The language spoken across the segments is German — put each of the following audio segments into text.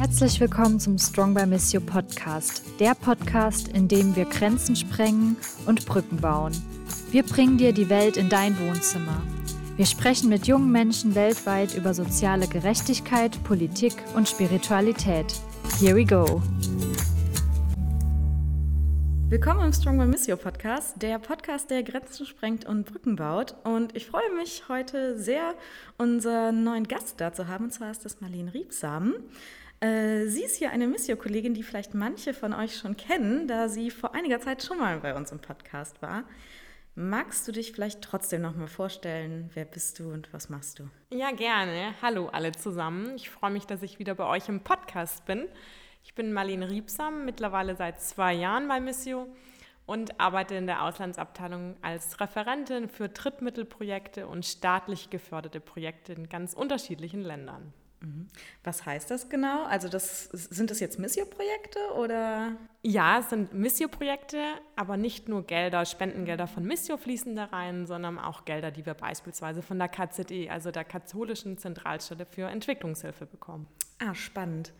Herzlich willkommen zum Strong by Miss You Podcast, der Podcast, in dem wir Grenzen sprengen und Brücken bauen. Wir bringen dir die Welt in dein Wohnzimmer. Wir sprechen mit jungen Menschen weltweit über soziale Gerechtigkeit, Politik und Spiritualität. Here we go. Willkommen im Strong by Miss You Podcast, der Podcast, der Grenzen sprengt und Brücken baut. Und ich freue mich heute sehr, unseren neuen Gast da zu haben. Und zwar ist das Marlene Riebsam. Äh, sie ist hier eine Missio-Kollegin, die vielleicht manche von euch schon kennen, da sie vor einiger Zeit schon mal bei uns im Podcast war. Magst du dich vielleicht trotzdem noch mal vorstellen? Wer bist du und was machst du? Ja, gerne. Hallo alle zusammen. Ich freue mich, dass ich wieder bei euch im Podcast bin. Ich bin Marlene Riebsam, mittlerweile seit zwei Jahren bei Missio und arbeite in der Auslandsabteilung als Referentin für Drittmittelprojekte und staatlich geförderte Projekte in ganz unterschiedlichen Ländern. Mhm. Was heißt das genau? Also das, sind das jetzt Missio-Projekte oder? Ja, es sind Missio-Projekte, aber nicht nur Gelder, Spendengelder von Missio fließen da rein, sondern auch Gelder, die wir beispielsweise von der KZE, also der Katholischen Zentralstelle für Entwicklungshilfe bekommen. Ah, spannend.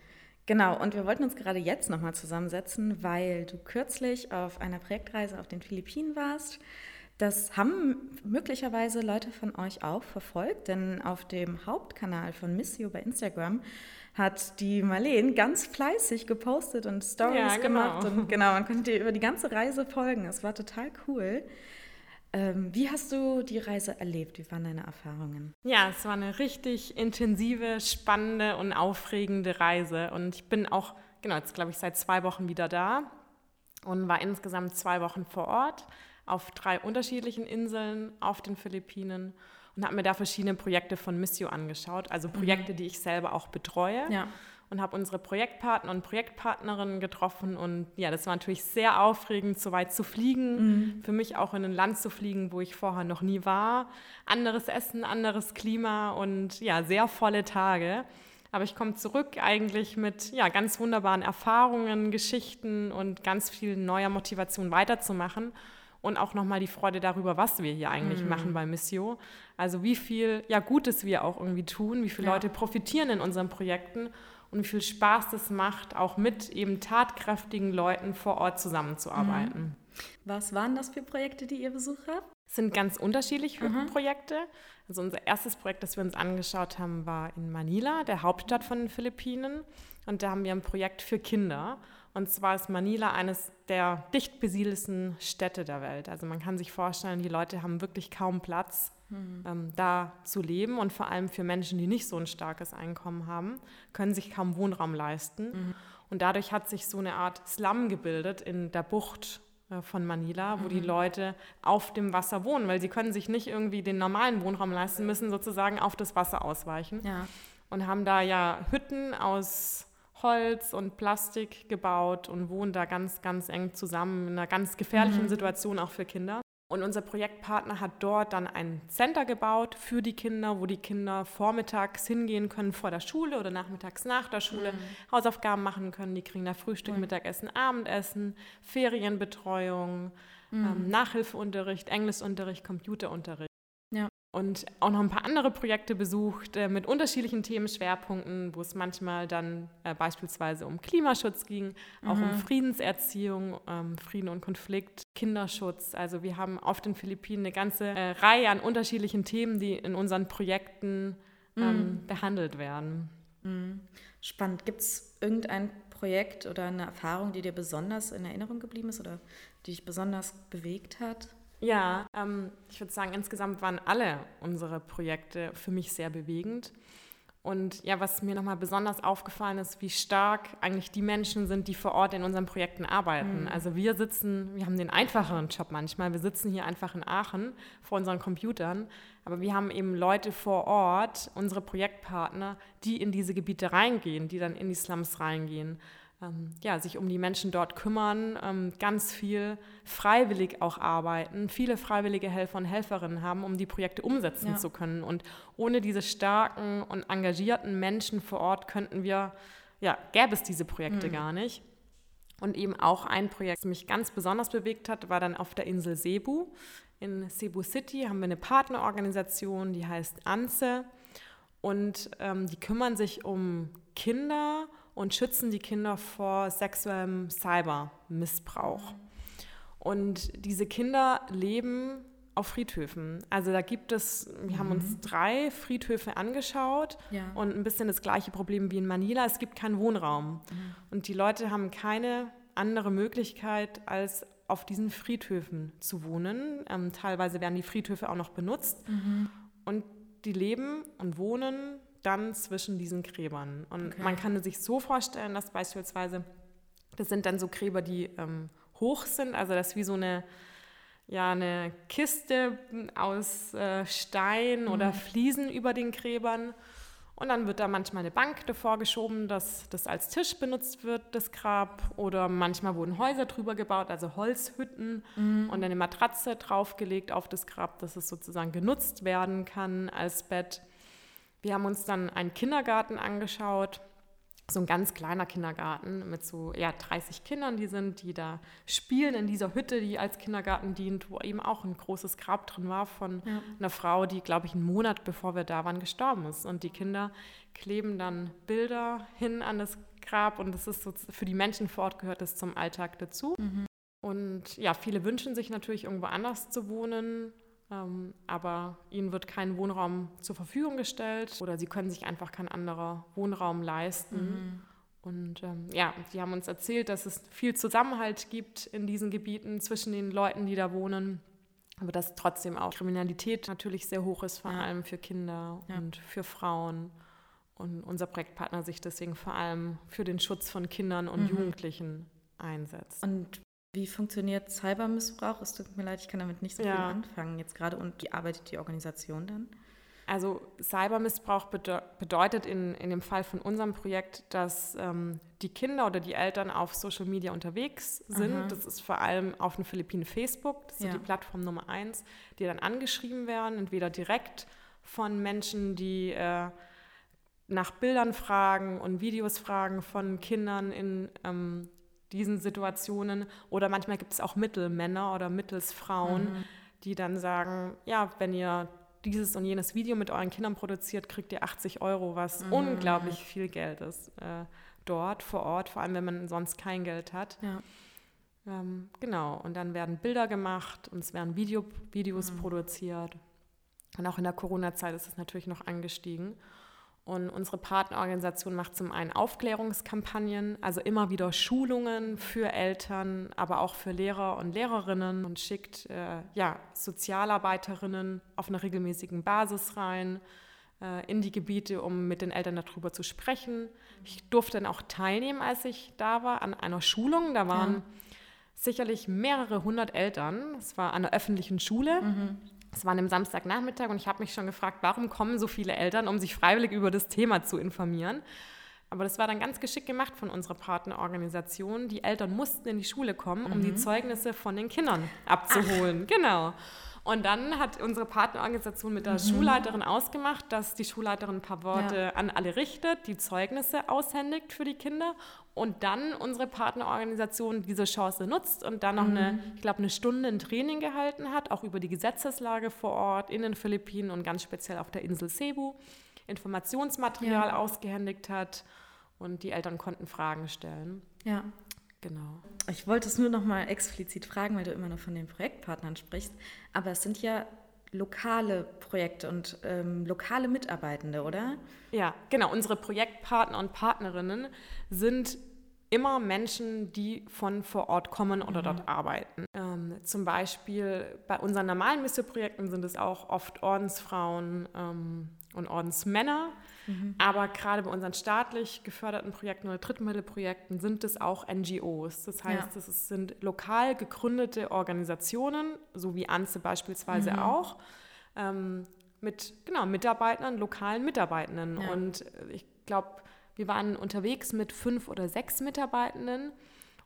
Genau, und wir wollten uns gerade jetzt nochmal zusammensetzen, weil du kürzlich auf einer Projektreise auf den Philippinen warst das haben möglicherweise Leute von euch auch verfolgt, denn auf dem Hauptkanal von Missio bei Instagram hat die Marleen ganz fleißig gepostet und Stories ja, genau. gemacht. Und genau, man konnte dir über die ganze Reise folgen. Es war total cool. Ähm, wie hast du die Reise erlebt? Wie waren deine Erfahrungen? Ja, es war eine richtig intensive, spannende und aufregende Reise. Und ich bin auch, genau, jetzt glaube ich seit zwei Wochen wieder da und war insgesamt zwei Wochen vor Ort auf drei unterschiedlichen Inseln auf den Philippinen und habe mir da verschiedene Projekte von Missio angeschaut, also mhm. Projekte, mhm. die ich selber auch betreue. Ja. Und habe unsere Projektpartner und Projektpartnerinnen getroffen. Und ja, das war natürlich sehr aufregend, so weit zu fliegen. Mhm. Für mich auch in ein Land zu fliegen, wo ich vorher noch nie war. Anderes Essen, anderes Klima und ja, sehr volle Tage. Aber ich komme zurück eigentlich mit ja, ganz wunderbaren Erfahrungen, Geschichten und ganz viel neuer Motivation weiterzumachen und auch nochmal die Freude darüber, was wir hier eigentlich mhm. machen bei Missio. Also wie viel ja, Gutes wir auch irgendwie tun, wie viele ja. Leute profitieren in unseren Projekten und wie viel Spaß das macht, auch mit eben tatkräftigen Leuten vor Ort zusammenzuarbeiten. Mhm. Was waren das für Projekte, die ihr besucht habt? Es sind ganz unterschiedliche mhm. Projekte. Also unser erstes Projekt, das wir uns angeschaut haben, war in Manila, der Hauptstadt von den Philippinen. Und da haben wir ein Projekt für Kinder. Und zwar ist Manila eines der dicht besiedelsten Städte der Welt. Also man kann sich vorstellen, die Leute haben wirklich kaum Platz, mhm. ähm, da zu leben. Und vor allem für Menschen, die nicht so ein starkes Einkommen haben, können sich kaum Wohnraum leisten. Mhm. Und dadurch hat sich so eine Art Slum gebildet in der Bucht äh, von Manila, wo mhm. die Leute auf dem Wasser wohnen, weil sie können sich nicht irgendwie den normalen Wohnraum leisten, müssen sozusagen auf das Wasser ausweichen. Ja. Und haben da ja Hütten aus Holz und Plastik gebaut und wohnen da ganz, ganz eng zusammen in einer ganz gefährlichen mhm. Situation auch für Kinder. Und unser Projektpartner hat dort dann ein Center gebaut für die Kinder, wo die Kinder vormittags hingehen können vor der Schule oder nachmittags nach der Schule, mhm. Hausaufgaben machen können. Die kriegen da Frühstück, mhm. Mittagessen, Abendessen, Ferienbetreuung, mhm. ähm, Nachhilfeunterricht, Englischunterricht, Computerunterricht und auch noch ein paar andere Projekte besucht äh, mit unterschiedlichen Themenschwerpunkten, wo es manchmal dann äh, beispielsweise um Klimaschutz ging, auch mhm. um Friedenserziehung, ähm, Frieden und Konflikt, Kinderschutz. Also wir haben auf den Philippinen eine ganze äh, Reihe an unterschiedlichen Themen, die in unseren Projekten ähm, mhm. behandelt werden. Mhm. Spannend. Gibt es irgendein Projekt oder eine Erfahrung, die dir besonders in Erinnerung geblieben ist oder die dich besonders bewegt hat? Ja, ähm, ich würde sagen, insgesamt waren alle unsere Projekte für mich sehr bewegend. Und ja, was mir nochmal besonders aufgefallen ist, wie stark eigentlich die Menschen sind, die vor Ort in unseren Projekten arbeiten. Mhm. Also wir sitzen, wir haben den einfacheren Job manchmal, wir sitzen hier einfach in Aachen vor unseren Computern, aber wir haben eben Leute vor Ort, unsere Projektpartner, die in diese Gebiete reingehen, die dann in die Slums reingehen ähm, ja, sich um die Menschen dort kümmern, ähm, ganz viel freiwillig auch arbeiten, viele freiwillige Helfer und Helferinnen haben, um die Projekte umsetzen ja. zu können. Und ohne diese starken und engagierten Menschen vor Ort könnten wir, ja, gäbe es diese Projekte mhm. gar nicht. Und eben auch ein Projekt, das mich ganz besonders bewegt hat, war dann auf der Insel Cebu. In Cebu City haben wir eine Partnerorganisation, die heißt ANSE. Und ähm, die kümmern sich um Kinder und schützen die Kinder vor sexuellem Cybermissbrauch. Und diese Kinder leben auf Friedhöfen. Also da gibt es, wir mhm. haben uns mhm. drei Friedhöfe angeschaut ja. und ein bisschen das gleiche Problem wie in Manila. Es gibt keinen Wohnraum. Mhm. Und die Leute haben keine andere Möglichkeit, als auf diesen Friedhöfen zu wohnen. Ähm, teilweise werden die Friedhöfe auch noch benutzt. Mhm. Und die leben und wohnen dann zwischen diesen Gräbern. Und okay. man kann sich so vorstellen, dass beispielsweise, das sind dann so Gräber, die ähm, hoch sind, also das ist wie so eine, ja, eine Kiste aus äh, Stein mhm. oder Fliesen über den Gräbern. Und dann wird da manchmal eine Bank davor geschoben, dass das als Tisch benutzt wird, das Grab. Oder manchmal wurden Häuser drüber gebaut, also Holzhütten mhm. und eine Matratze draufgelegt auf das Grab, dass es sozusagen genutzt werden kann als Bett. Wir haben uns dann einen Kindergarten angeschaut, so ein ganz kleiner Kindergarten mit so ja, 30 Kindern, die sind, die da spielen in dieser Hütte, die als Kindergarten dient, wo eben auch ein großes Grab drin war von ja. einer Frau, die, glaube ich, einen Monat bevor wir da waren, gestorben ist. Und die Kinder kleben dann Bilder hin an das Grab und das ist so, für die Menschen vor Ort gehört das zum Alltag dazu. Mhm. Und ja, viele wünschen sich natürlich irgendwo anders zu wohnen, aber ihnen wird kein Wohnraum zur Verfügung gestellt oder sie können sich einfach kein anderer Wohnraum leisten. Mhm. Und ähm, ja, die haben uns erzählt, dass es viel Zusammenhalt gibt in diesen Gebieten zwischen den Leuten, die da wohnen. Aber dass trotzdem auch Kriminalität natürlich sehr hoch ist, vor ja. allem für Kinder ja. und für Frauen. Und unser Projektpartner sich deswegen vor allem für den Schutz von Kindern und mhm. Jugendlichen einsetzt. Und wie funktioniert Cybermissbrauch? Es tut mir leid, ich kann damit nicht so ja. viel anfangen jetzt gerade. Und wie arbeitet die Organisation dann? Also Cybermissbrauch bedeutet in, in dem Fall von unserem Projekt, dass ähm, die Kinder oder die Eltern auf Social Media unterwegs sind. Aha. Das ist vor allem auf den Philippinen Facebook, das ist ja. die Plattform Nummer eins, die dann angeschrieben werden, entweder direkt von Menschen, die äh, nach Bildern fragen und Videos fragen von Kindern in ähm, diesen Situationen. Oder manchmal gibt es auch Mittelmänner oder Mittelsfrauen, mhm. die dann sagen, ja, wenn ihr dieses und jenes Video mit euren Kindern produziert, kriegt ihr 80 Euro, was mhm. unglaublich viel Geld ist äh, dort vor Ort, vor allem wenn man sonst kein Geld hat. Ja. Ähm, genau, und dann werden Bilder gemacht und es werden Video, Videos mhm. produziert. Und auch in der Corona-Zeit ist es natürlich noch angestiegen. Und unsere Partnerorganisation macht zum einen Aufklärungskampagnen, also immer wieder Schulungen für Eltern, aber auch für Lehrer und Lehrerinnen und schickt äh, ja, Sozialarbeiterinnen auf einer regelmäßigen Basis rein äh, in die Gebiete, um mit den Eltern darüber zu sprechen. Ich durfte dann auch teilnehmen, als ich da war, an einer Schulung. Da waren ja. sicherlich mehrere hundert Eltern. Es war an einer öffentlichen Schule. Mhm. Es war an einem Samstagnachmittag und ich habe mich schon gefragt, warum kommen so viele Eltern, um sich freiwillig über das Thema zu informieren. Aber das war dann ganz geschickt gemacht von unserer Partnerorganisation. Die Eltern mussten in die Schule kommen, um mhm. die Zeugnisse von den Kindern abzuholen. Ach. Genau. Und dann hat unsere Partnerorganisation mit der mhm. Schulleiterin ausgemacht, dass die Schulleiterin ein paar Worte ja. an alle richtet, die Zeugnisse aushändigt für die Kinder und dann unsere Partnerorganisation diese Chance nutzt und dann noch mhm. eine, ich glaube, eine Stunde ein Training gehalten hat, auch über die Gesetzeslage vor Ort in den Philippinen und ganz speziell auf der Insel Cebu, Informationsmaterial ja. ausgehändigt hat und die Eltern konnten Fragen stellen. Ja. Genau. Ich wollte es nur noch mal explizit fragen, weil du immer nur von den Projektpartnern sprichst. Aber es sind ja lokale Projekte und ähm, lokale Mitarbeitende, oder? Ja, genau. Unsere Projektpartner und Partnerinnen sind immer Menschen, die von vor Ort kommen oder mhm. dort arbeiten. Ähm, zum Beispiel bei unseren normalen Missio-Projekten sind es auch oft Ordensfrauen ähm, und Ordensmänner. Mhm. Aber gerade bei unseren staatlich geförderten Projekten oder Drittmittelprojekten sind es auch NGOs. Das heißt, ja. es sind lokal gegründete Organisationen, so wie ANZE beispielsweise mhm. auch, ähm, mit genau, Mitarbeitern, lokalen Mitarbeitenden. Ja. Und ich glaube, wir waren unterwegs mit fünf oder sechs Mitarbeitenden.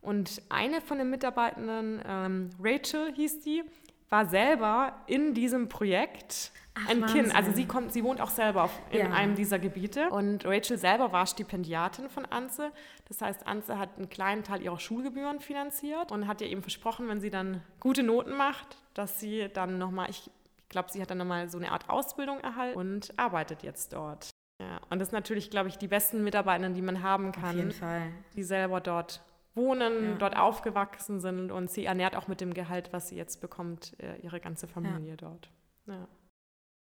Und eine von den Mitarbeitenden, ähm, Rachel hieß die, war selber in diesem Projekt Ach, ein Wahnsinn. Kind. Also sie kommt, sie wohnt auch selber auf, in ja. einem dieser Gebiete. Und Rachel selber war Stipendiatin von Anze. Das heißt, Anze hat einen kleinen Teil ihrer Schulgebühren finanziert und hat ihr eben versprochen, wenn sie dann gute Noten macht, dass sie dann nochmal, ich glaube, sie hat dann nochmal so eine Art Ausbildung erhalten und arbeitet jetzt dort. Ja, und das ist natürlich, glaube ich, die besten Mitarbeiter, die man haben kann. Auf jeden Fall. Die selber dort wohnen, ja. dort aufgewachsen sind und sie ernährt auch mit dem Gehalt, was sie jetzt bekommt, äh, ihre ganze Familie ja. dort. Ja.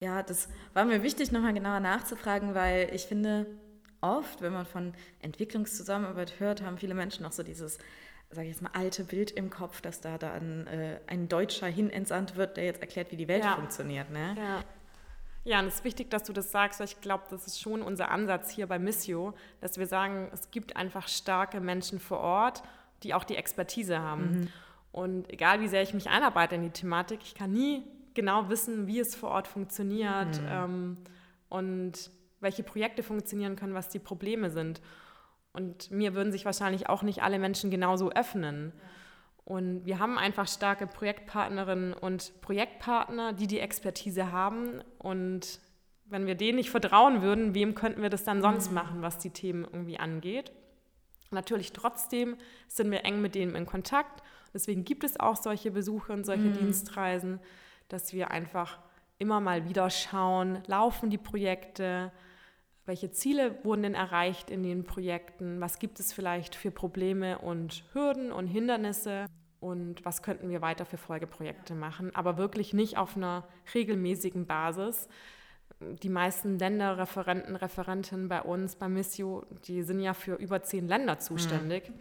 ja, das war mir wichtig, nochmal genauer nachzufragen, weil ich finde, oft, wenn man von Entwicklungszusammenarbeit hört, haben viele Menschen noch so dieses, sage ich jetzt mal, alte Bild im Kopf, dass da dann äh, ein Deutscher hin entsandt wird, der jetzt erklärt, wie die Welt ja. funktioniert. Ne? Ja. Ja, und es ist wichtig, dass du das sagst, weil ich glaube, das ist schon unser Ansatz hier bei Missio, dass wir sagen, es gibt einfach starke Menschen vor Ort, die auch die Expertise haben. Mhm. Und egal wie sehr ich mich einarbeite in die Thematik, ich kann nie genau wissen, wie es vor Ort funktioniert mhm. ähm, und welche Projekte funktionieren können, was die Probleme sind. Und mir würden sich wahrscheinlich auch nicht alle Menschen genauso öffnen. Ja. Und wir haben einfach starke Projektpartnerinnen und Projektpartner, die die Expertise haben. Und wenn wir denen nicht vertrauen würden, wem könnten wir das dann sonst mhm. machen, was die Themen irgendwie angeht? Natürlich trotzdem sind wir eng mit denen in Kontakt. Deswegen gibt es auch solche Besuche und solche mhm. Dienstreisen, dass wir einfach immer mal wieder schauen, laufen die Projekte, welche Ziele wurden denn erreicht in den Projekten? Was gibt es vielleicht für Probleme und Hürden und Hindernisse? Und was könnten wir weiter für Folgeprojekte machen? Aber wirklich nicht auf einer regelmäßigen Basis. Die meisten Länderreferenten, Referentinnen bei uns, bei Missio, die sind ja für über zehn Länder zuständig. Mhm.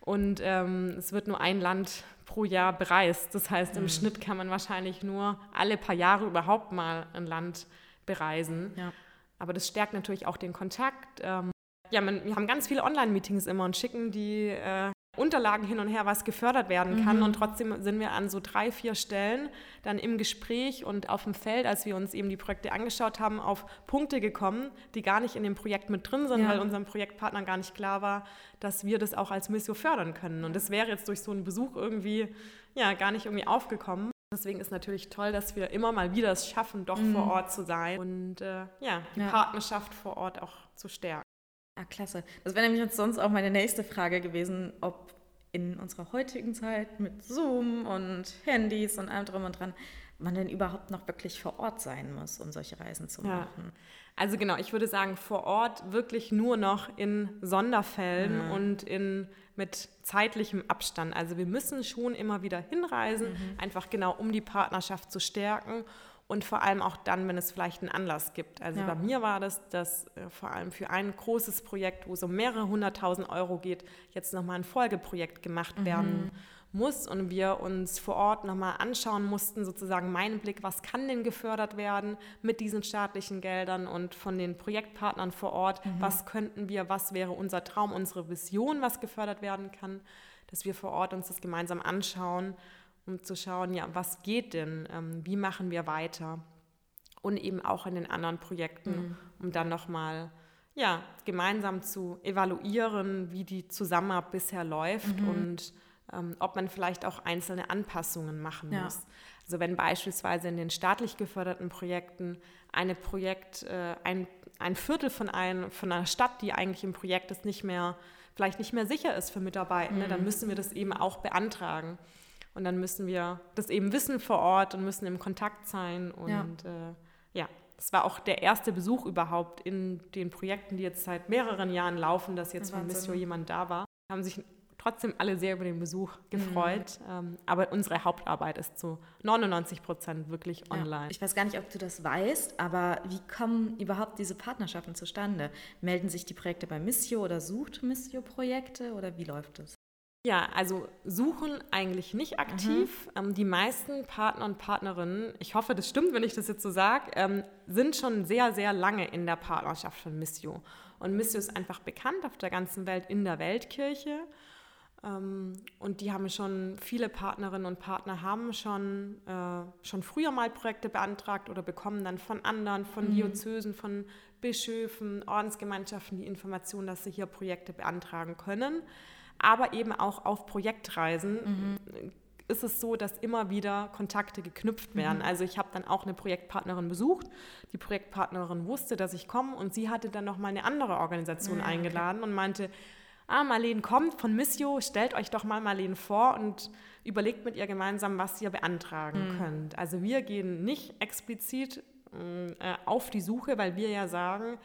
Und ähm, es wird nur ein Land pro Jahr bereist. Das heißt, im mhm. Schnitt kann man wahrscheinlich nur alle paar Jahre überhaupt mal ein Land bereisen. Ja. Aber das stärkt natürlich auch den Kontakt. Ähm, ja, man, wir haben ganz viele Online-Meetings immer und schicken die äh, Unterlagen hin und her, was gefördert werden kann. Mhm. Und trotzdem sind wir an so drei, vier Stellen dann im Gespräch und auf dem Feld, als wir uns eben die Projekte angeschaut haben, auf Punkte gekommen, die gar nicht in dem Projekt mit drin sind, ja. weil unserem Projektpartner gar nicht klar war, dass wir das auch als Mission fördern können. Und das wäre jetzt durch so einen Besuch irgendwie ja gar nicht irgendwie aufgekommen. Deswegen ist natürlich toll, dass wir immer mal wieder es schaffen, doch mhm. vor Ort zu sein und äh, ja, die ja. Partnerschaft vor Ort auch zu stärken. Ah, klasse. Das wäre nämlich jetzt sonst auch meine nächste Frage gewesen, ob in unserer heutigen Zeit mit Zoom und Handys und allem drum und dran man denn überhaupt noch wirklich vor Ort sein muss, um solche Reisen zu machen. Ja. Also genau, ich würde sagen, vor Ort wirklich nur noch in Sonderfällen mhm. und in mit zeitlichem Abstand. Also wir müssen schon immer wieder hinreisen, mhm. einfach genau um die Partnerschaft zu stärken und vor allem auch dann, wenn es vielleicht einen Anlass gibt. Also ja. bei mir war das, dass äh, vor allem für ein großes Projekt, wo es um mehrere hunderttausend Euro geht, jetzt nochmal ein Folgeprojekt gemacht mhm. Muss und wir uns vor Ort nochmal anschauen mussten, sozusagen meinen Blick, was kann denn gefördert werden mit diesen staatlichen Geldern und von den Projektpartnern vor Ort, mhm. was könnten wir, was wäre unser Traum, unsere Vision, was gefördert werden kann, dass wir vor Ort uns das gemeinsam anschauen um zu schauen, ja, was geht denn, ähm, wie machen wir weiter und eben auch in den anderen Projekten, mhm. um dann nochmal ja, gemeinsam zu evaluieren, wie die Zusammenarbeit bisher läuft mhm. und ähm, ob man vielleicht auch einzelne Anpassungen machen ja. muss. Also wenn beispielsweise in den staatlich geförderten Projekten eine Projekt, äh, ein, ein Viertel von, ein, von einer Stadt, die eigentlich im Projekt ist, nicht mehr, vielleicht nicht mehr sicher ist für Mitarbeitende, mhm. dann müssen wir das eben auch beantragen. Und dann müssen wir das eben wissen vor Ort und müssen im Kontakt sein. Und ja, äh, ja. das war auch der erste Besuch überhaupt in den Projekten, die jetzt seit mehreren Jahren laufen, dass jetzt von Missio jemand da war. Haben sich trotzdem alle sehr über den Besuch gefreut. Mhm. Ähm, aber unsere Hauptarbeit ist zu 99 Prozent wirklich ja. online. Ich weiß gar nicht, ob du das weißt, aber wie kommen überhaupt diese Partnerschaften zustande? Melden sich die Projekte bei Missio oder sucht Missio Projekte oder wie läuft das? Ja, also suchen eigentlich nicht aktiv. Mhm. Ähm, die meisten Partner und Partnerinnen, ich hoffe, das stimmt, wenn ich das jetzt so sage, ähm, sind schon sehr, sehr lange in der Partnerschaft von Missio. Und Missio ist einfach bekannt auf der ganzen Welt in der Weltkirche. Ähm, und die haben schon, viele Partnerinnen und Partner haben schon, äh, schon früher mal Projekte beantragt oder bekommen dann von anderen, von mhm. Diözesen, von Bischöfen, Ordensgemeinschaften die Information, dass sie hier Projekte beantragen können aber eben auch auf Projektreisen mhm. ist es so, dass immer wieder Kontakte geknüpft werden. Mhm. Also ich habe dann auch eine Projektpartnerin besucht. Die Projektpartnerin wusste, dass ich komme und sie hatte dann noch mal eine andere Organisation ja, eingeladen und meinte, ah, Marlene kommt von Missio, stellt euch doch mal Marlene vor und überlegt mit ihr gemeinsam, was ihr beantragen mhm. könnt. Also wir gehen nicht explizit äh, auf die Suche, weil wir ja sagen,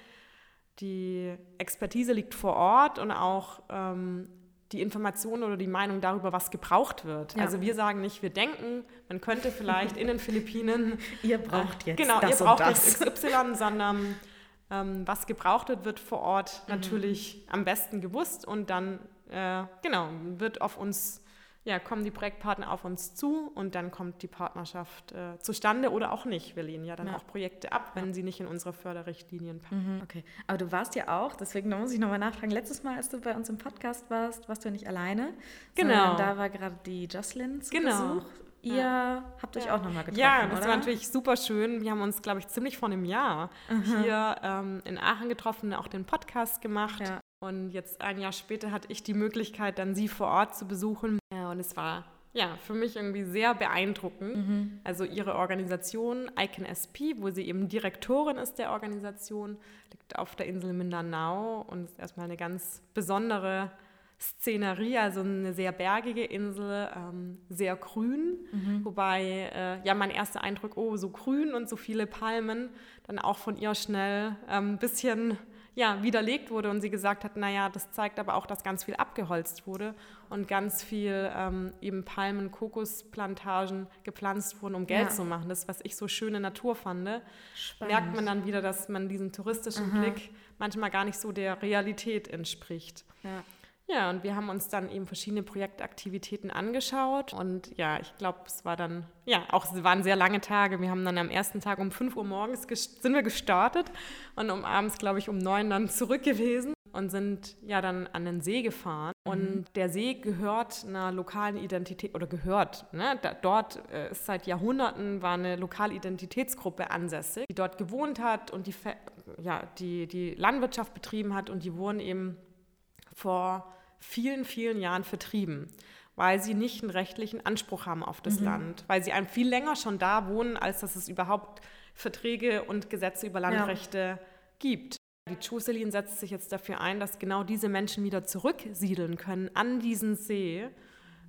die Expertise liegt vor Ort und auch ähm, die Information oder die Meinung darüber, was gebraucht wird. Ja. Also wir sagen nicht, wir denken, man könnte vielleicht in den Philippinen. ihr braucht jetzt. Genau, das ihr braucht das. jetzt XY, sondern ähm, was gebraucht wird, wird vor Ort mhm. natürlich am besten gewusst und dann, äh, genau, wird auf uns ja, kommen die Projektpartner auf uns zu und dann kommt die Partnerschaft äh, zustande oder auch nicht. Wir lehnen ja dann ja. auch Projekte ab, wenn ja. sie nicht in unsere Förderrichtlinien passen. Mhm. Okay, aber du warst ja auch, deswegen muss ich nochmal nachfragen, letztes Mal, als du bei uns im Podcast warst, warst du ja nicht alleine. Genau. Da war gerade die Jocelyn zu genau. Besuch. Ihr ja. habt euch auch nochmal getroffen, Ja, das oder? war natürlich super schön. Wir haben uns, glaube ich, ziemlich vor einem Jahr mhm. hier ähm, in Aachen getroffen, auch den Podcast gemacht. Ja. Und jetzt ein Jahr später hatte ich die Möglichkeit, dann sie vor Ort zu besuchen. Ja, und es war ja für mich irgendwie sehr beeindruckend. Mhm. Also ihre Organisation Icon SP, wo sie eben Direktorin ist der Organisation, liegt auf der Insel Mindanao und ist erstmal eine ganz besondere Szenerie, also eine sehr bergige Insel, ähm, sehr grün, mhm. wobei äh, ja mein erster Eindruck, oh, so grün und so viele Palmen, dann auch von ihr schnell ein ähm, bisschen ja, widerlegt wurde und sie gesagt hat, naja, das zeigt aber auch, dass ganz viel abgeholzt wurde und ganz viel ähm, eben Palmen, Kokosplantagen gepflanzt wurden, um Geld ja. zu machen. Das, was ich so schöne Natur fand, Spannend. merkt man dann wieder, dass man diesen touristischen Aha. Blick manchmal gar nicht so der Realität entspricht. Ja. Ja, und wir haben uns dann eben verschiedene Projektaktivitäten angeschaut. Und ja, ich glaube, es war dann, ja, auch es waren sehr lange Tage. Wir haben dann am ersten Tag um 5 Uhr morgens sind wir gestartet und um abends, glaube ich, um 9 dann zurück gewesen und sind ja dann an den See gefahren. Mhm. Und der See gehört einer lokalen Identität oder gehört. Ne? Da, dort äh, ist seit Jahrhunderten war eine lokale Identitätsgruppe ansässig, die dort gewohnt hat und die, ja, die, die Landwirtschaft betrieben hat und die wurden eben vor vielen, vielen Jahren vertrieben, weil sie nicht einen rechtlichen Anspruch haben auf das mhm. Land, weil sie einem viel länger schon da wohnen, als dass es überhaupt Verträge und Gesetze über Landrechte ja. gibt. Die Chuselin setzt sich jetzt dafür ein, dass genau diese Menschen wieder zurücksiedeln können an diesen See.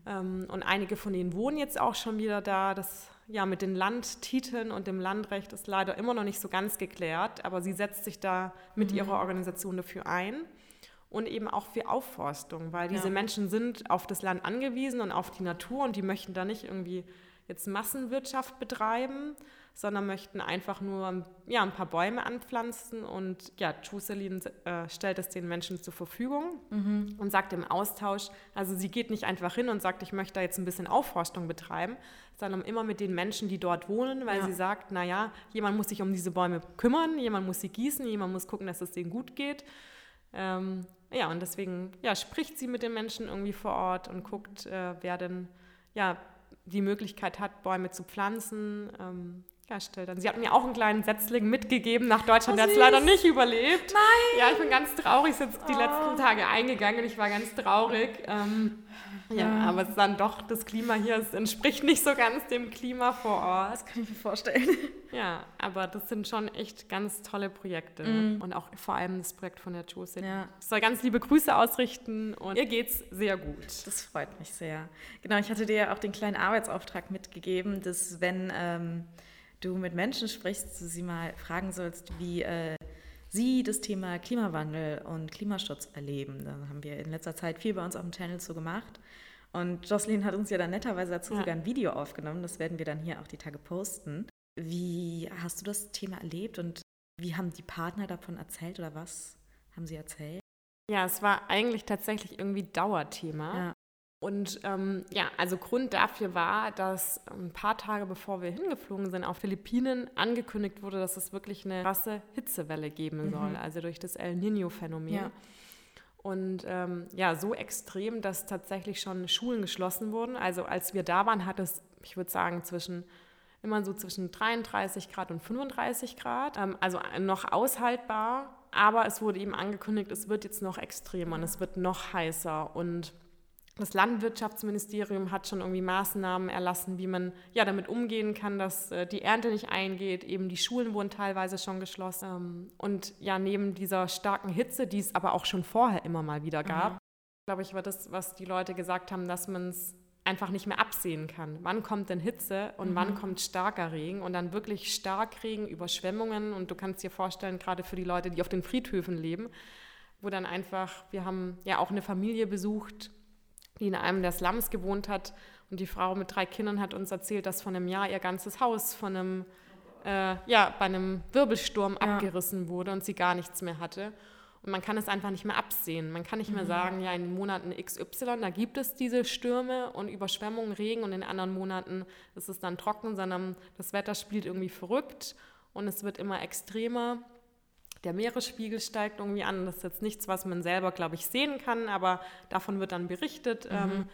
Ähm, und einige von ihnen wohnen jetzt auch schon wieder da. Das ja mit den Landtiteln und dem Landrecht ist leider immer noch nicht so ganz geklärt, aber sie setzt sich da mit mhm. ihrer Organisation dafür ein und eben auch für Aufforstung, weil diese ja. Menschen sind auf das Land angewiesen und auf die Natur und die möchten da nicht irgendwie jetzt Massenwirtschaft betreiben, sondern möchten einfach nur ja, ein paar Bäume anpflanzen und ja, Chuselin äh, stellt es den Menschen zur Verfügung mhm. und sagt im Austausch, also sie geht nicht einfach hin und sagt, ich möchte da jetzt ein bisschen Aufforstung betreiben, sondern immer mit den Menschen, die dort wohnen, weil ja. sie sagt, naja, jemand muss sich um diese Bäume kümmern, jemand muss sie gießen, jemand muss gucken, dass es denen gut geht. Ähm, ja, und deswegen ja, spricht sie mit den Menschen irgendwie vor Ort und guckt, äh, wer denn ja, die Möglichkeit hat, Bäume zu pflanzen. Ähm, ja, stellt dann. Sie hat mir auch einen kleinen Setzling mitgegeben nach Deutschland. Oh, der hat es leider nicht überlebt. Nein! Ja, ich bin ganz traurig. Jetzt die oh. letzten Tage eingegangen und ich war ganz traurig. Ähm, ja, aber es ist dann doch, das Klima hier es entspricht nicht so ganz dem Klima vor Ort. Das kann ich mir vorstellen. Ja, aber das sind schon echt ganz tolle Projekte. Mm. Und auch vor allem das Projekt von der Jose. Ja. Ich soll ganz liebe Grüße ausrichten und ihr geht's sehr gut. Das freut mich sehr. Genau, ich hatte dir ja auch den kleinen Arbeitsauftrag mitgegeben, dass wenn ähm, du mit Menschen sprichst, du sie mal fragen sollst, wie äh, sie das Thema Klimawandel und Klimaschutz erleben. Da haben wir in letzter Zeit viel bei uns auf dem Channel zu gemacht. Und Jocelyn hat uns ja dann netterweise dazu ja. sogar ein Video aufgenommen. Das werden wir dann hier auch die Tage posten. Wie hast du das Thema erlebt und wie haben die Partner davon erzählt oder was haben sie erzählt? Ja, es war eigentlich tatsächlich irgendwie Dauerthema. Ja. Und ähm, ja, also Grund dafür war, dass ein paar Tage bevor wir hingeflogen sind auf Philippinen angekündigt wurde, dass es wirklich eine krasse Hitzewelle geben soll, mhm. also durch das El Nino-Phänomen. Ja. Und ähm, ja, so extrem, dass tatsächlich schon Schulen geschlossen wurden. Also als wir da waren, hat es, ich würde sagen, zwischen immer so zwischen 33 Grad und 35 Grad. Ähm, also noch aushaltbar, aber es wurde eben angekündigt, es wird jetzt noch extremer und es wird noch heißer und das Landwirtschaftsministerium hat schon irgendwie Maßnahmen erlassen, wie man ja damit umgehen kann, dass äh, die Ernte nicht eingeht. Eben die Schulen wurden teilweise schon geschlossen. Ähm, und ja, neben dieser starken Hitze, die es aber auch schon vorher immer mal wieder gab, mhm. glaube ich, war das, was die Leute gesagt haben, dass man es einfach nicht mehr absehen kann. Wann kommt denn Hitze und mhm. wann kommt starker Regen und dann wirklich Starkregen, Überschwemmungen und du kannst dir vorstellen, gerade für die Leute, die auf den Friedhöfen leben, wo dann einfach, wir haben ja auch eine Familie besucht, die in einem der Slums gewohnt hat und die Frau mit drei Kindern hat uns erzählt, dass vor einem Jahr ihr ganzes Haus von einem, äh, ja, bei einem Wirbelsturm ja. abgerissen wurde und sie gar nichts mehr hatte. Und man kann es einfach nicht mehr absehen. Man kann nicht mehr mhm. sagen, ja, in den Monaten XY, da gibt es diese Stürme und Überschwemmungen, Regen und in anderen Monaten ist es dann trocken, sondern das Wetter spielt irgendwie verrückt und es wird immer extremer. Der Meeresspiegel steigt irgendwie an. Das ist jetzt nichts, was man selber, glaube ich, sehen kann, aber davon wird dann berichtet mhm. ähm,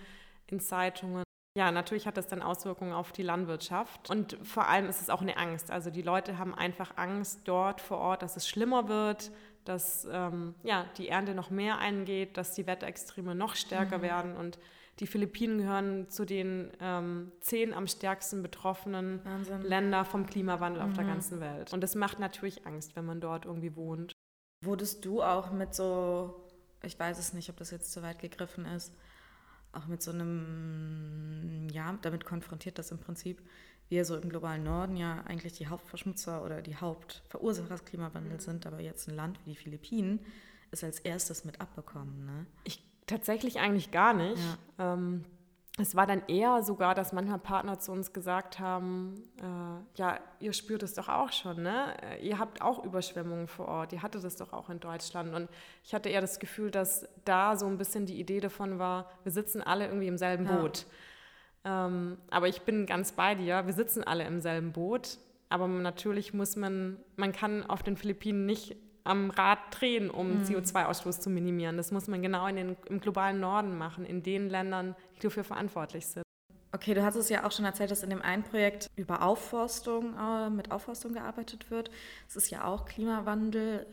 in Zeitungen. Ja, natürlich hat das dann Auswirkungen auf die Landwirtschaft. Und vor allem ist es auch eine Angst. Also die Leute haben einfach Angst dort vor Ort, dass es schlimmer wird, dass ähm, ja, die Ernte noch mehr eingeht, dass die Wetterextreme noch stärker mhm. werden. Und die Philippinen gehören zu den ähm, zehn am stärksten betroffenen Wahnsinn. Länder vom Klimawandel mhm. auf der mhm. ganzen Welt. Und das macht natürlich Angst, wenn man dort irgendwie wohnt. Wurdest du auch mit so, ich weiß es nicht, ob das jetzt zu weit gegriffen ist, auch mit so einem, ja, damit konfrontiert, dass im Prinzip wir so im globalen Norden ja eigentlich die Hauptverschmutzer oder die Hauptverursacher des Klimawandels sind, aber jetzt ein Land wie die Philippinen ist als erstes mit abbekommen. Ne? Ich tatsächlich eigentlich gar nicht. Ja. Ähm, es war dann eher sogar, dass manchmal Partner zu uns gesagt haben, äh, ja, ihr spürt es doch auch schon, ne? Ihr habt auch Überschwemmungen vor Ort, ihr hattet es doch auch in Deutschland. Und ich hatte eher das Gefühl, dass da so ein bisschen die Idee davon war, wir sitzen alle irgendwie im selben Boot. Ähm, aber ich bin ganz bei dir. Wir sitzen alle im selben Boot. Aber natürlich muss man, man kann auf den Philippinen nicht am Rad drehen, um mhm. CO2-Ausstoß zu minimieren. Das muss man genau in den, im globalen Norden machen, in den Ländern, die dafür verantwortlich sind. Okay, du hast es ja auch schon erzählt, dass in dem einen Projekt über Aufforstung, äh, mit Aufforstung gearbeitet wird. Es ist ja auch Klimawandel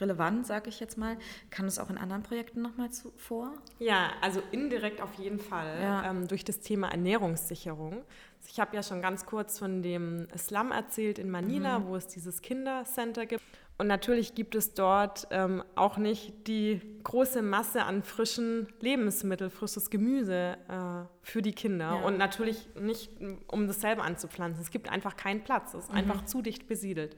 relevant, sage ich jetzt mal. Kann es auch in anderen Projekten nochmal vor? Ja, also indirekt auf jeden Fall ja. ähm, durch das Thema Ernährungssicherung. Ich habe ja schon ganz kurz von dem Slum erzählt in Manila, mhm. wo es dieses Kindercenter gibt. Und natürlich gibt es dort ähm, auch nicht die große Masse an frischen Lebensmitteln, frisches Gemüse äh, für die Kinder. Ja. Und natürlich nicht, um das selber anzupflanzen. Es gibt einfach keinen Platz. Es ist mhm. einfach zu dicht besiedelt.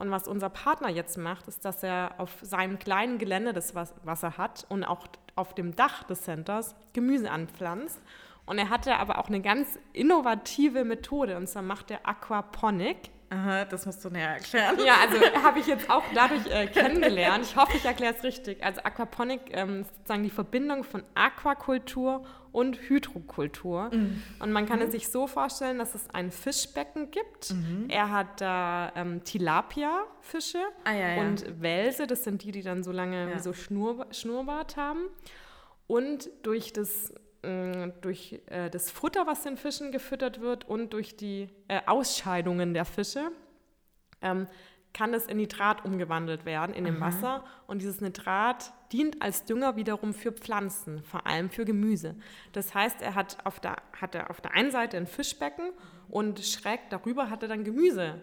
Und was unser Partner jetzt macht, ist, dass er auf seinem kleinen Gelände, das was er hat, und auch auf dem Dach des Centers Gemüse anpflanzt. Und er hatte aber auch eine ganz innovative Methode, und zwar macht er Aquaponik. Aha, das musst du näher erklären. Ja, also habe ich jetzt auch dadurch äh, kennengelernt. Ich hoffe, ich erkläre es richtig. Also Aquaponik ähm, ist sozusagen die Verbindung von Aquakultur und Hydrokultur. Mhm. Und man kann mhm. es sich so vorstellen, dass es ein Fischbecken gibt. Mhm. Er hat da ähm, Tilapia-Fische ah, ja, ja. und Welse, das sind die, die dann so lange ja. so Schnur, Schnurrbart haben. Und durch das äh, durch äh, das Futter, was den Fischen gefüttert wird und durch die äh, Ausscheidungen der Fische ähm, kann es in Nitrat umgewandelt werden in dem Wasser. Und dieses Nitrat dient als Dünger wiederum für Pflanzen, vor allem für Gemüse. Das heißt, er hat auf der, hat er auf der einen Seite ein Fischbecken und schräg darüber hat er dann Gemüse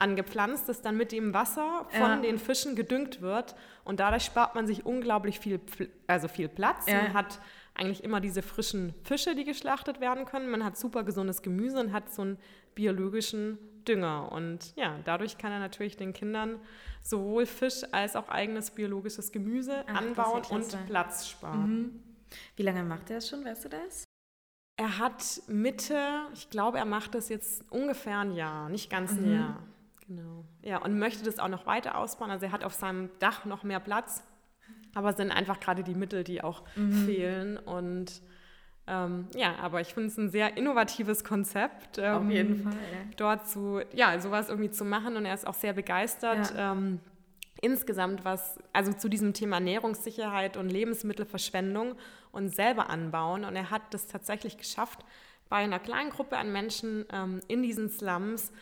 angepflanzt, das dann mit dem Wasser von ja. den Fischen gedüngt wird. Und dadurch spart man sich unglaublich viel, also viel Platz. Ja. Man hat eigentlich immer diese frischen Fische, die geschlachtet werden können. Man hat super gesundes Gemüse und hat so einen biologischen Dünger. Und ja, dadurch kann er natürlich den Kindern sowohl Fisch als auch eigenes biologisches Gemüse Ach, anbauen und Platz sparen. Mhm. Wie lange macht er das schon, weißt du das? Er hat Mitte, ich glaube, er macht das jetzt ungefähr ein Jahr, nicht ganz ein mhm. Jahr. Genau. Ja, und möchte das auch noch weiter ausbauen. Also er hat auf seinem Dach noch mehr Platz, aber es sind einfach gerade die Mittel, die auch mhm. fehlen. Und ähm, ja, aber ich finde es ein sehr innovatives Konzept. Ähm, Auf jeden Fall. Ja. Dort zu, ja, sowas irgendwie zu machen und er ist auch sehr begeistert. Ja. Ähm, insgesamt was, also zu diesem Thema Ernährungssicherheit und Lebensmittelverschwendung und selber anbauen. Und er hat das tatsächlich geschafft, bei einer kleinen Gruppe an Menschen ähm, in diesen Slums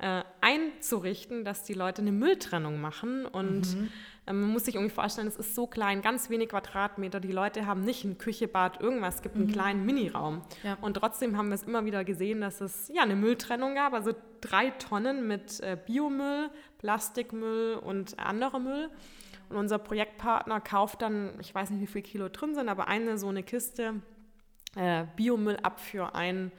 äh, einzurichten, dass die Leute eine Mülltrennung machen und mhm. Ähm, man muss sich irgendwie vorstellen, es ist so klein, ganz wenig Quadratmeter. Die Leute haben nicht ein Küche, Bad, irgendwas. Es gibt einen mhm. kleinen Miniraum. Ja. Und trotzdem haben wir es immer wieder gesehen, dass es ja eine Mülltrennung gab. Also drei Tonnen mit äh, Biomüll, Plastikmüll und anderer Müll. Und unser Projektpartner kauft dann, ich weiß nicht, wie viel Kilo drin sind, aber eine so eine Kiste äh, Biomüll ab für einen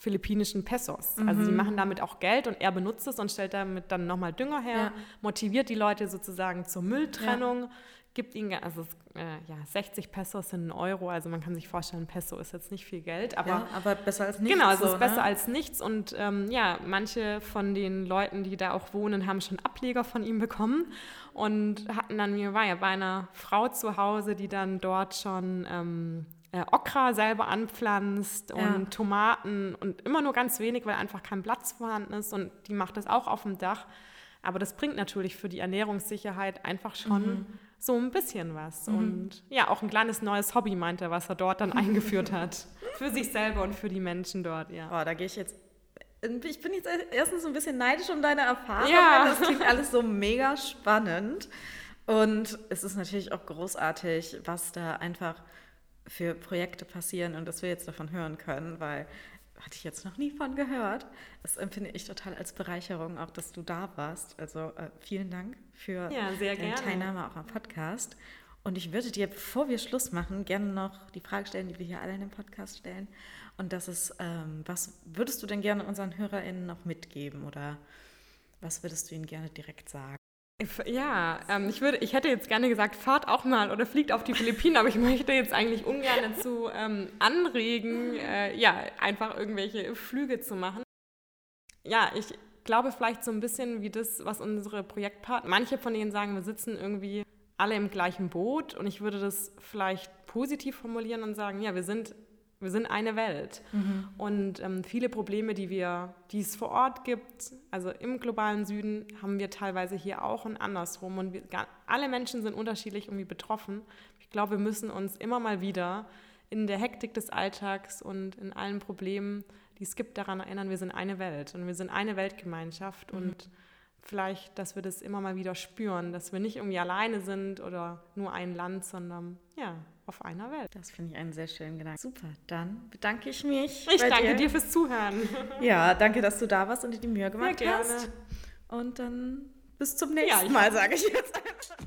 philippinischen Pesos. Mhm. Also sie machen damit auch Geld und er benutzt es und stellt damit dann nochmal Dünger her, ja. motiviert die Leute sozusagen zur Mülltrennung. Ja gibt ihnen, also äh, ja, 60 Pesos sind ein Euro, also man kann sich vorstellen, Peso ist jetzt nicht viel Geld, aber, ja, aber besser als nichts. Genau, es so, ist ne? besser als nichts und ähm, ja, manche von den Leuten, die da auch wohnen, haben schon Ableger von ihm bekommen und hatten dann, mir war ja bei einer Frau zu Hause, die dann dort schon ähm, äh, Okra selber anpflanzt und ja. Tomaten und immer nur ganz wenig, weil einfach kein Platz vorhanden ist und die macht das auch auf dem Dach. Aber das bringt natürlich für die Ernährungssicherheit einfach schon mhm so ein bisschen was. Mhm. Und ja, auch ein kleines neues Hobby meint er, was er dort dann eingeführt hat. Für sich selber und für die Menschen dort, ja. Boah, da gehe ich jetzt. Ich bin jetzt erstens ein bisschen neidisch um deine Erfahrung. Ja. Das klingt alles so mega spannend. Und es ist natürlich auch großartig, was da einfach für Projekte passieren und dass wir jetzt davon hören können, weil hatte ich jetzt noch nie von gehört. Das empfinde ich total als Bereicherung, auch dass du da warst. Also äh, vielen Dank für ja, deine gerne. Teilnahme auch am Podcast. Und ich würde dir, bevor wir Schluss machen, gerne noch die Frage stellen, die wir hier alle in dem Podcast stellen. Und das ist, ähm, was würdest du denn gerne unseren HörerInnen noch mitgeben oder was würdest du ihnen gerne direkt sagen? Ja, ähm, ich, würde, ich hätte jetzt gerne gesagt, fahrt auch mal oder fliegt auf die Philippinen, aber ich möchte jetzt eigentlich ungern dazu ähm, anregen, äh, ja, einfach irgendwelche Flüge zu machen. Ja, ich glaube vielleicht so ein bisschen wie das, was unsere Projektpartner, manche von denen sagen, wir sitzen irgendwie alle im gleichen Boot und ich würde das vielleicht positiv formulieren und sagen, ja, wir sind wir sind eine Welt. Mhm. Und ähm, viele Probleme, die, wir, die es vor Ort gibt, also im globalen Süden, haben wir teilweise hier auch und andersrum. Und wir, alle Menschen sind unterschiedlich irgendwie betroffen. Ich glaube, wir müssen uns immer mal wieder in der Hektik des Alltags und in allen Problemen, die es gibt, daran erinnern, wir sind eine Welt und wir sind eine Weltgemeinschaft. Mhm. Und vielleicht, dass wir das immer mal wieder spüren, dass wir nicht irgendwie alleine sind oder nur ein Land, sondern ja, auf einer Welt. Das finde ich einen sehr schönen Gedanken. Super, dann bedanke ich mich. Ich danke dir. dir. fürs Zuhören. Ja, danke, dass du da warst und dir die Mühe gemacht sehr hast. Und dann bis zum nächsten ja, Mal, sage ich jetzt einfach.